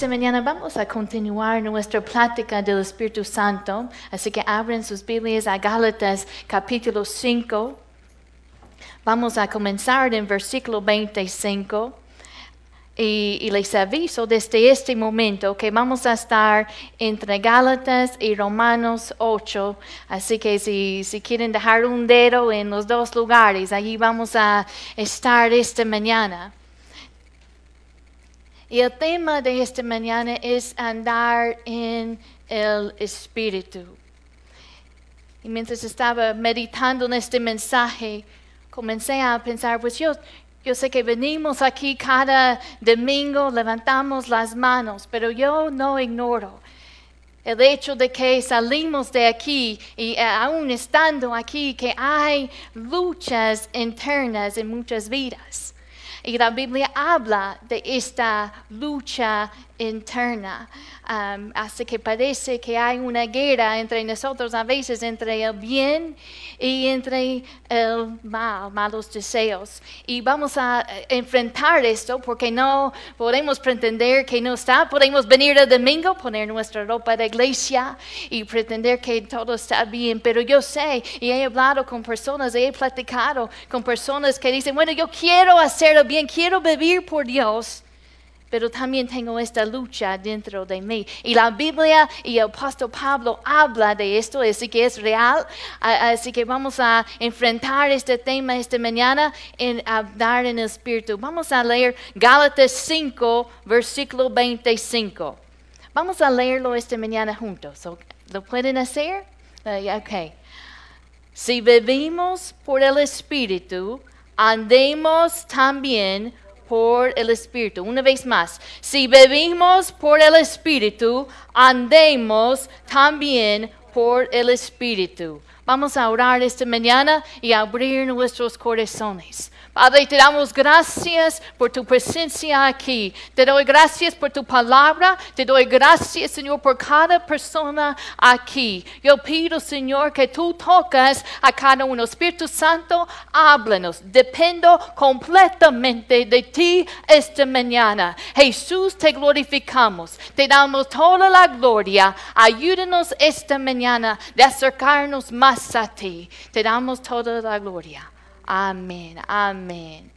esta mañana vamos a continuar nuestra plática del Espíritu Santo, así que abren sus Biblias a Gálatas capítulo 5. Vamos a comenzar en versículo 25. Y, y, les aviso desde este momento que vamos a estar entre Gálatas y Romanos 8. Así que si, si quieren dejar un dedo en los dos lugares, allí vamos a estar esta mañana. Y el tema de esta mañana es andar en el Espíritu. Y mientras estaba meditando en este mensaje, comencé a pensar, pues yo, yo sé que venimos aquí cada domingo, levantamos las manos, pero yo no ignoro el hecho de que salimos de aquí y eh, aún estando aquí, que hay luchas internas en muchas vidas. Y la Biblia habla de esta lucha interna. Um, que parece que hay una guerra entre nosotros a veces, entre el bien y entre el mal, malos deseos. Y vamos a eh, enfrentar esto porque no podemos pretender que no está. Podemos venir el domingo, poner nuestra ropa de iglesia y pretender que todo está bien. Pero yo sé y he hablado con personas, he platicado con personas que dicen, bueno, yo quiero hacer el bien, quiero vivir por Dios pero también tengo esta lucha dentro de mí. Y la Biblia y el apóstol Pablo habla de esto, así que es real. Así que vamos a enfrentar este tema esta mañana en hablar en el Espíritu. Vamos a leer Gálatas 5, versículo 25. Vamos a leerlo esta mañana juntos. ¿Lo pueden hacer? Uh, ok. Si vivimos por el Espíritu, andemos también por el Espíritu. Una vez más, si bebimos por el Espíritu, andemos también por el Espíritu. Vamos a orar esta mañana y abrir nuestros corazones. Padre, te damos gracias por tu presencia aquí. Te doy gracias por tu palabra. Te doy gracias, Señor, por cada persona aquí. Yo pido, Señor, que tú tocas a cada uno. Espíritu Santo, háblanos. Dependo completamente de ti esta mañana. Jesús, te glorificamos. Te damos toda la gloria. Ayúdanos esta mañana de acercarnos más a ti. Te damos toda la gloria. Amén, amén.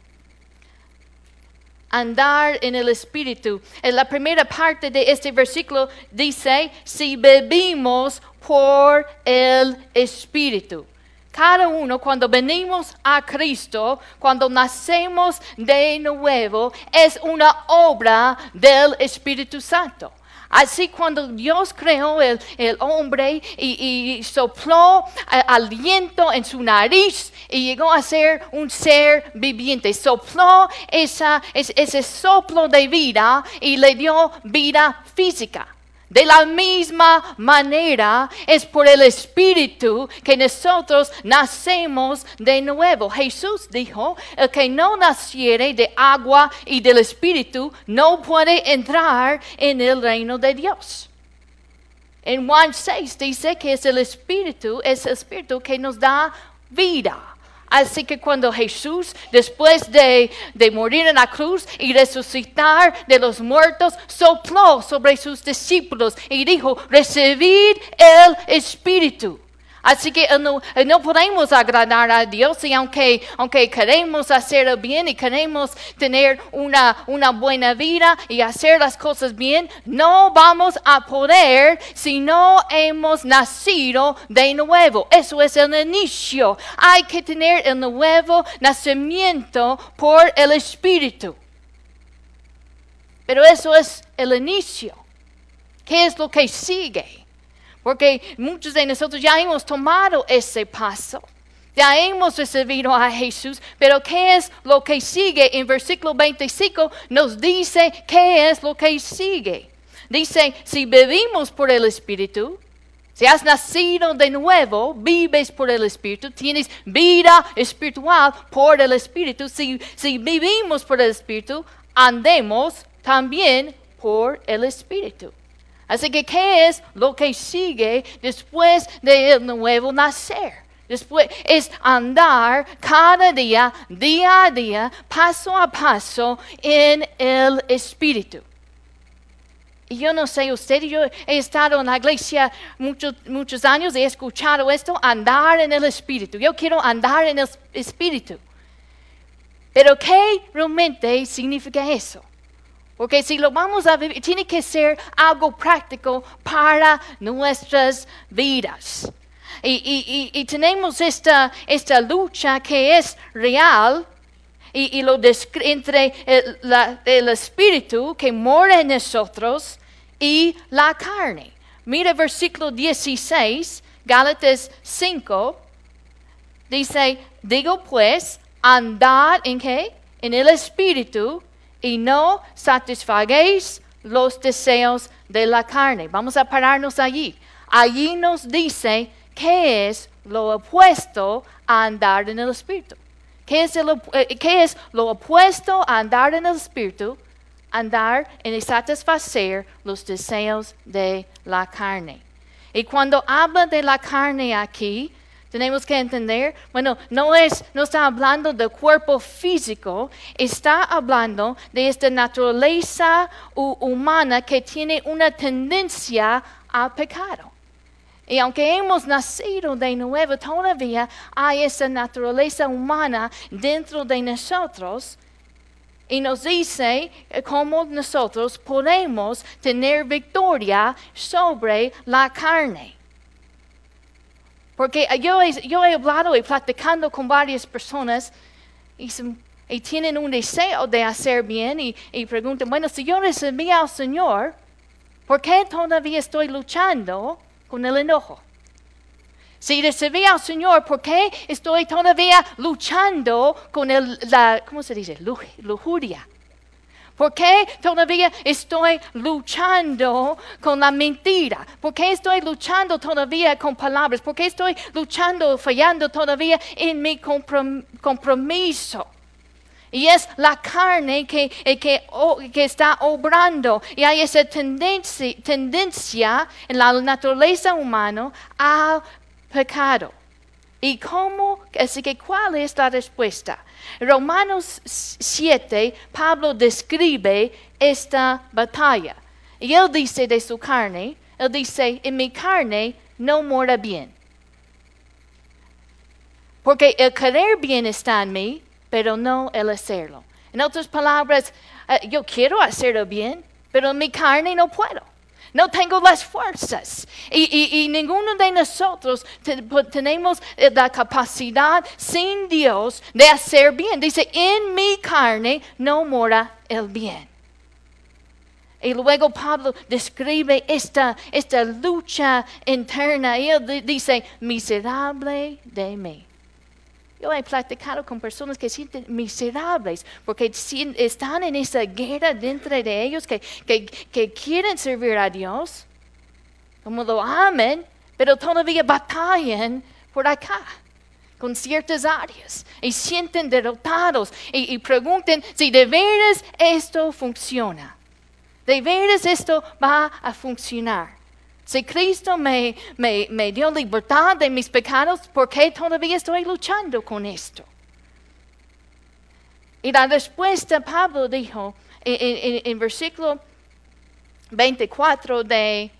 Andar en el Espíritu. En la primera parte de este versículo dice, si bebimos por el Espíritu. Cada uno cuando venimos a Cristo, cuando nacemos de nuevo, es una obra del Espíritu Santo. Así cuando Dios creó el, hombre y, sopló eh, aliento en su nariz y llegó a ser un ser viviente, sopló ese soplo de vida y le dio vida física. De la misma manera es por el Espíritu que nosotros nacemos de nuevo. Jesús dijo, el que no naciere de agua y del Espíritu no puede entrar en el reino de Dios. En Juan 6 dice que es el Espíritu, es el Espíritu que nos da vida. Así que cuando Jesús, después de, morir en la cruz y resucitar de los muertos, sopló sobre sus discípulos y dijo, recibid el Espíritu. Así que eh, no, eh, no, podemos agradar a Dios y aunque, aunque queremos hacer el bien y queremos tener una, una buena vida y hacer las cosas bien, no vamos a poder si no hemos nacido de nuevo. Eso es el inicio. Hay que tener el nuevo nacimiento por el Espíritu. Pero eso es el inicio. ¿Qué es lo que sigue? Porque muchos de nosotros ya hemos tomado ese paso. Ya hemos recibido a Jesús, pero ¿qué es lo que sigue? En versículo 25 nos dice qué es lo que sigue. Dice, si vivimos por el Espíritu, si has nacido de nuevo, vives por el Espíritu, tienes vida espiritual por el Espíritu. Si, si vivimos por el Espíritu, andemos también por el Espíritu. Así que, ¿qué es lo que sigue después del nuevo nacer? Después es andar cada día, día a día, paso a paso en el Espíritu. Y yo no sé usted, yo he estado en la iglesia muchos, muchos años y he escuchado esto, andar en el Espíritu. Yo quiero andar en el Espíritu. Pero ¿qué realmente significa eso? Porque si lo vamos a vivir, tiene que ser algo práctico para nuestras vidas. Y, tenemos esta, esta lucha que es real y, lo entre el, espíritu que mora en nosotros y la carne. Mira versículo 16, Gálatas 5, dice, digo pues, andad en qué? En el espíritu y no satisfaguéis los deseos de la carne. Vamos a pararnos allí. Allí nos dice qué es lo opuesto a andar en el espíritu. ¿Qué es, eh, ¿Qué es lo opuesto a andar en el espíritu? Andar en satisfacer los deseos de la carne. Y cuando habla de la carne aquí, tenemos que entender, bueno, no es, no está hablando del cuerpo físico, está hablando de esta naturaleza humana que tiene una tendencia al pecado. Y aunque hemos nacido de nuevo, todavía hay esa naturaleza humana dentro de nosotros. Y nos dice cómo nosotros podemos tener victoria sobre la carne. Porque yo he, hablado y platicando con varias personas y, tienen un deseo de hacer bien y, y preguntan, bueno, si yo recibí al Señor, ¿por qué todavía estoy luchando con el enojo? Si recibí al Señor, ¿por qué estoy todavía luchando con el, la, ¿cómo se dice? Lujuria. ¿Por qué todavía estoy luchando con la mentira? ¿Por qué estoy luchando todavía con palabras? ¿Por qué estoy luchando, fallando todavía en mi compromiso? Y es la carne que, eh, que, está obrando. Y hay esa tendencia, tendencia en la naturaleza humana al pecado. ¿Y cómo? Así que, ¿cuál es la respuesta? Romanos 7, Pablo describe esta batalla. Y él dice de su carne, él dice, en mi carne no mora bien. Porque el querer bien está en mí, pero no el hacerlo. En otras palabras, eh, yo quiero hacerlo bien, pero en mi carne no puedo no tengo las fuerzas. Y, ninguno de nosotros tenemos eh, la capacidad sin Dios de hacer bien. Dice, en mi carne no mora el bien. Y luego Pablo describe esta, esta lucha interna y él dice, miserable de mí. Yo he platicado con personas que sienten miserables porque están en esa guerra dentro de ellos que, quieren servir a Dios, como lo amen, pero todavía batallan por acá con ciertas áreas y sienten derrotados y, y preguntan si de veras esto funciona. ¿De veras esto va a funcionar? Si Cristo me, dio libertad de mis pecados, ¿por qué todavía estoy luchando con esto? Y la respuesta, Pablo dijo en, versículo 24 de,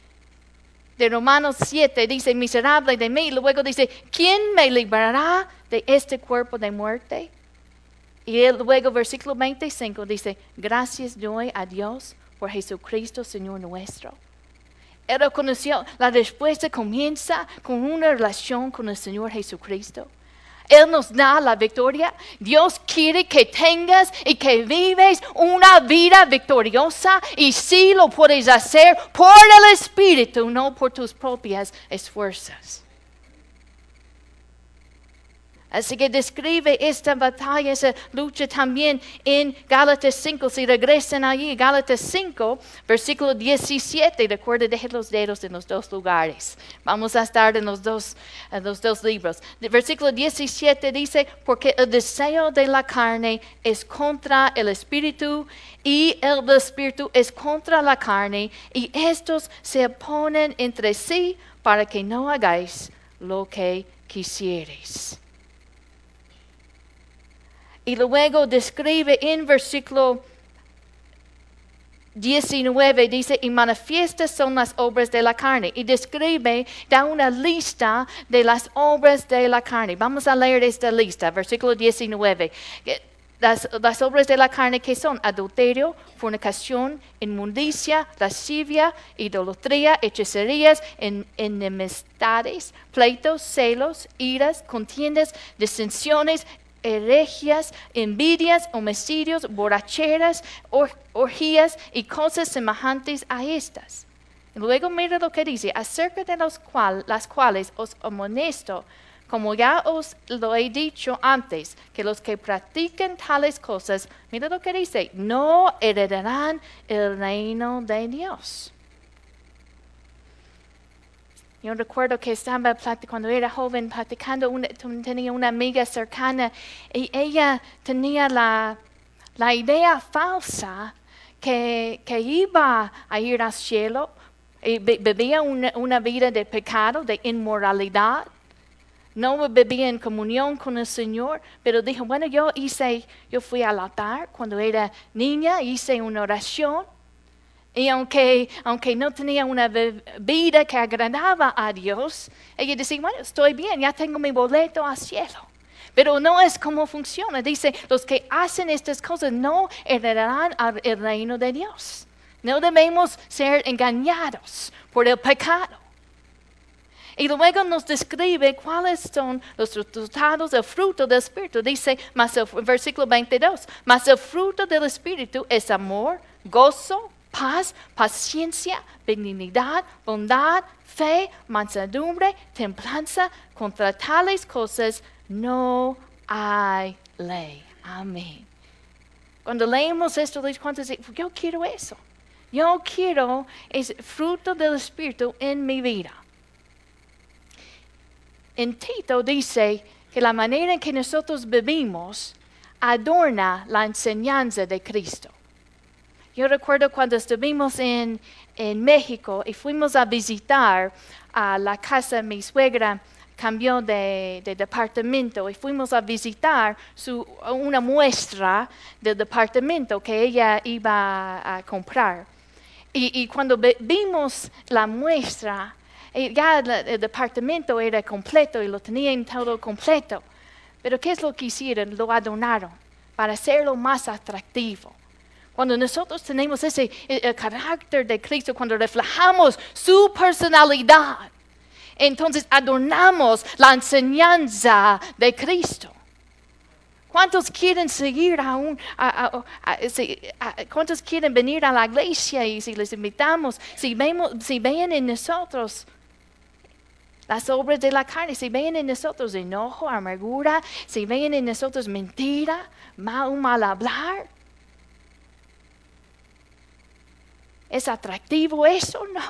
de Romanos 7, dice, miserable de mí. Luego dice, ¿quién me librará de este cuerpo de muerte? Y luego versículo 25 dice, gracias doy a Dios por Jesucristo, Señor nuestro él reconoció, la respuesta comienza con una relación con el Señor Jesucristo. Él nos da la victoria. Dios quiere que tengas y que vives una vida victoriosa y sí lo puedes hacer por el Espíritu, no por tus propias esfuerzos. Así que describe esta batalla, esa lucha también en Gálatas 5. Si regresan allí, Gálatas 5, versículo 17. Recuerda, deje los dedos en los dos lugares. Vamos a estar en los dos, en los dos libros. versículo 17 dice, porque el deseo de la carne es contra el espíritu y el espíritu es contra la carne y estos se oponen entre sí para que no hagáis lo que quisierais. Y luego describe en versículo 19 dice, y manifiestas son las obras de la carne. Y describe, da una lista de las obras de la carne. Vamos a leer esta lista, versículo 19. Las, las obras de la carne que son adulterio, fornicación, inmundicia, lascivia, idolatría, hechicerías, en, enemistades, pleitos, celos, iras, contiendas, disensiones, herejías, envidias, homicidios, borracheras, orgías y cosas semejantes a estas. luego mira lo que dice, acerca de las cuales os amonesto, como ya os lo he dicho antes, que los que practiquen tales cosas, mira lo que dice, no heredarán el reino de Dios. Yo recuerdo que estaba cuando era joven platicando, tenía una amiga cercana y ella tenía la, idea falsa que, iba a ir al cielo y bebía una, vida de pecado, de inmoralidad. No bebía en comunión con el Señor, pero dijo, bueno, yo hice, yo fui al altar cuando era niña, hice una oración y aunque, aunque no tenía una vida que agradaba a Dios, ella decía, bueno, estoy bien, ya tengo mi boleto al cielo. Pero no es como funciona. Dice, los que hacen estas cosas no heredarán el reino de Dios. No debemos ser engañados por el pecado. Y luego nos describe cuáles son los resultados del fruto del Espíritu. Dice, más el versículo 22, más el fruto del Espíritu es amor, gozo, paz, paciencia, benignidad, bondad, fe, mansedumbre, templanza. Contra tales cosas no hay ley. Amén. Cuando leemos esto, ¿cuántos yo quiero eso? Yo quiero es fruto del Espíritu en mi vida. En Tito dice que la manera en que nosotros vivimos adorna la enseñanza de Cristo. Yo recuerdo cuando estuvimos en, México y fuimos a visitar a la casa de mi suegra, cambió de, departamento y fuimos a visitar una muestra del departamento que ella iba a, comprar. Y, cuando vimos la muestra, eh, ya el, departamento era completo y lo tenían todo completo. Pero ¿qué es lo que hicieron? Lo adornaron para hacerlo más atractivo. Cuando nosotros tenemos ese carácter de Cristo, cuando reflejamos su personalidad, entonces adornamos la enseñanza de Cristo. ¿Cuántos quieren seguir a un, cuántos quieren venir a la iglesia y si les invitamos, si, vemos, si ven en nosotros las obras de la carne, si ven en nosotros enojo, amargura, si ven en nosotros mentira, mal hablar, ¿Es atractivo eso? No.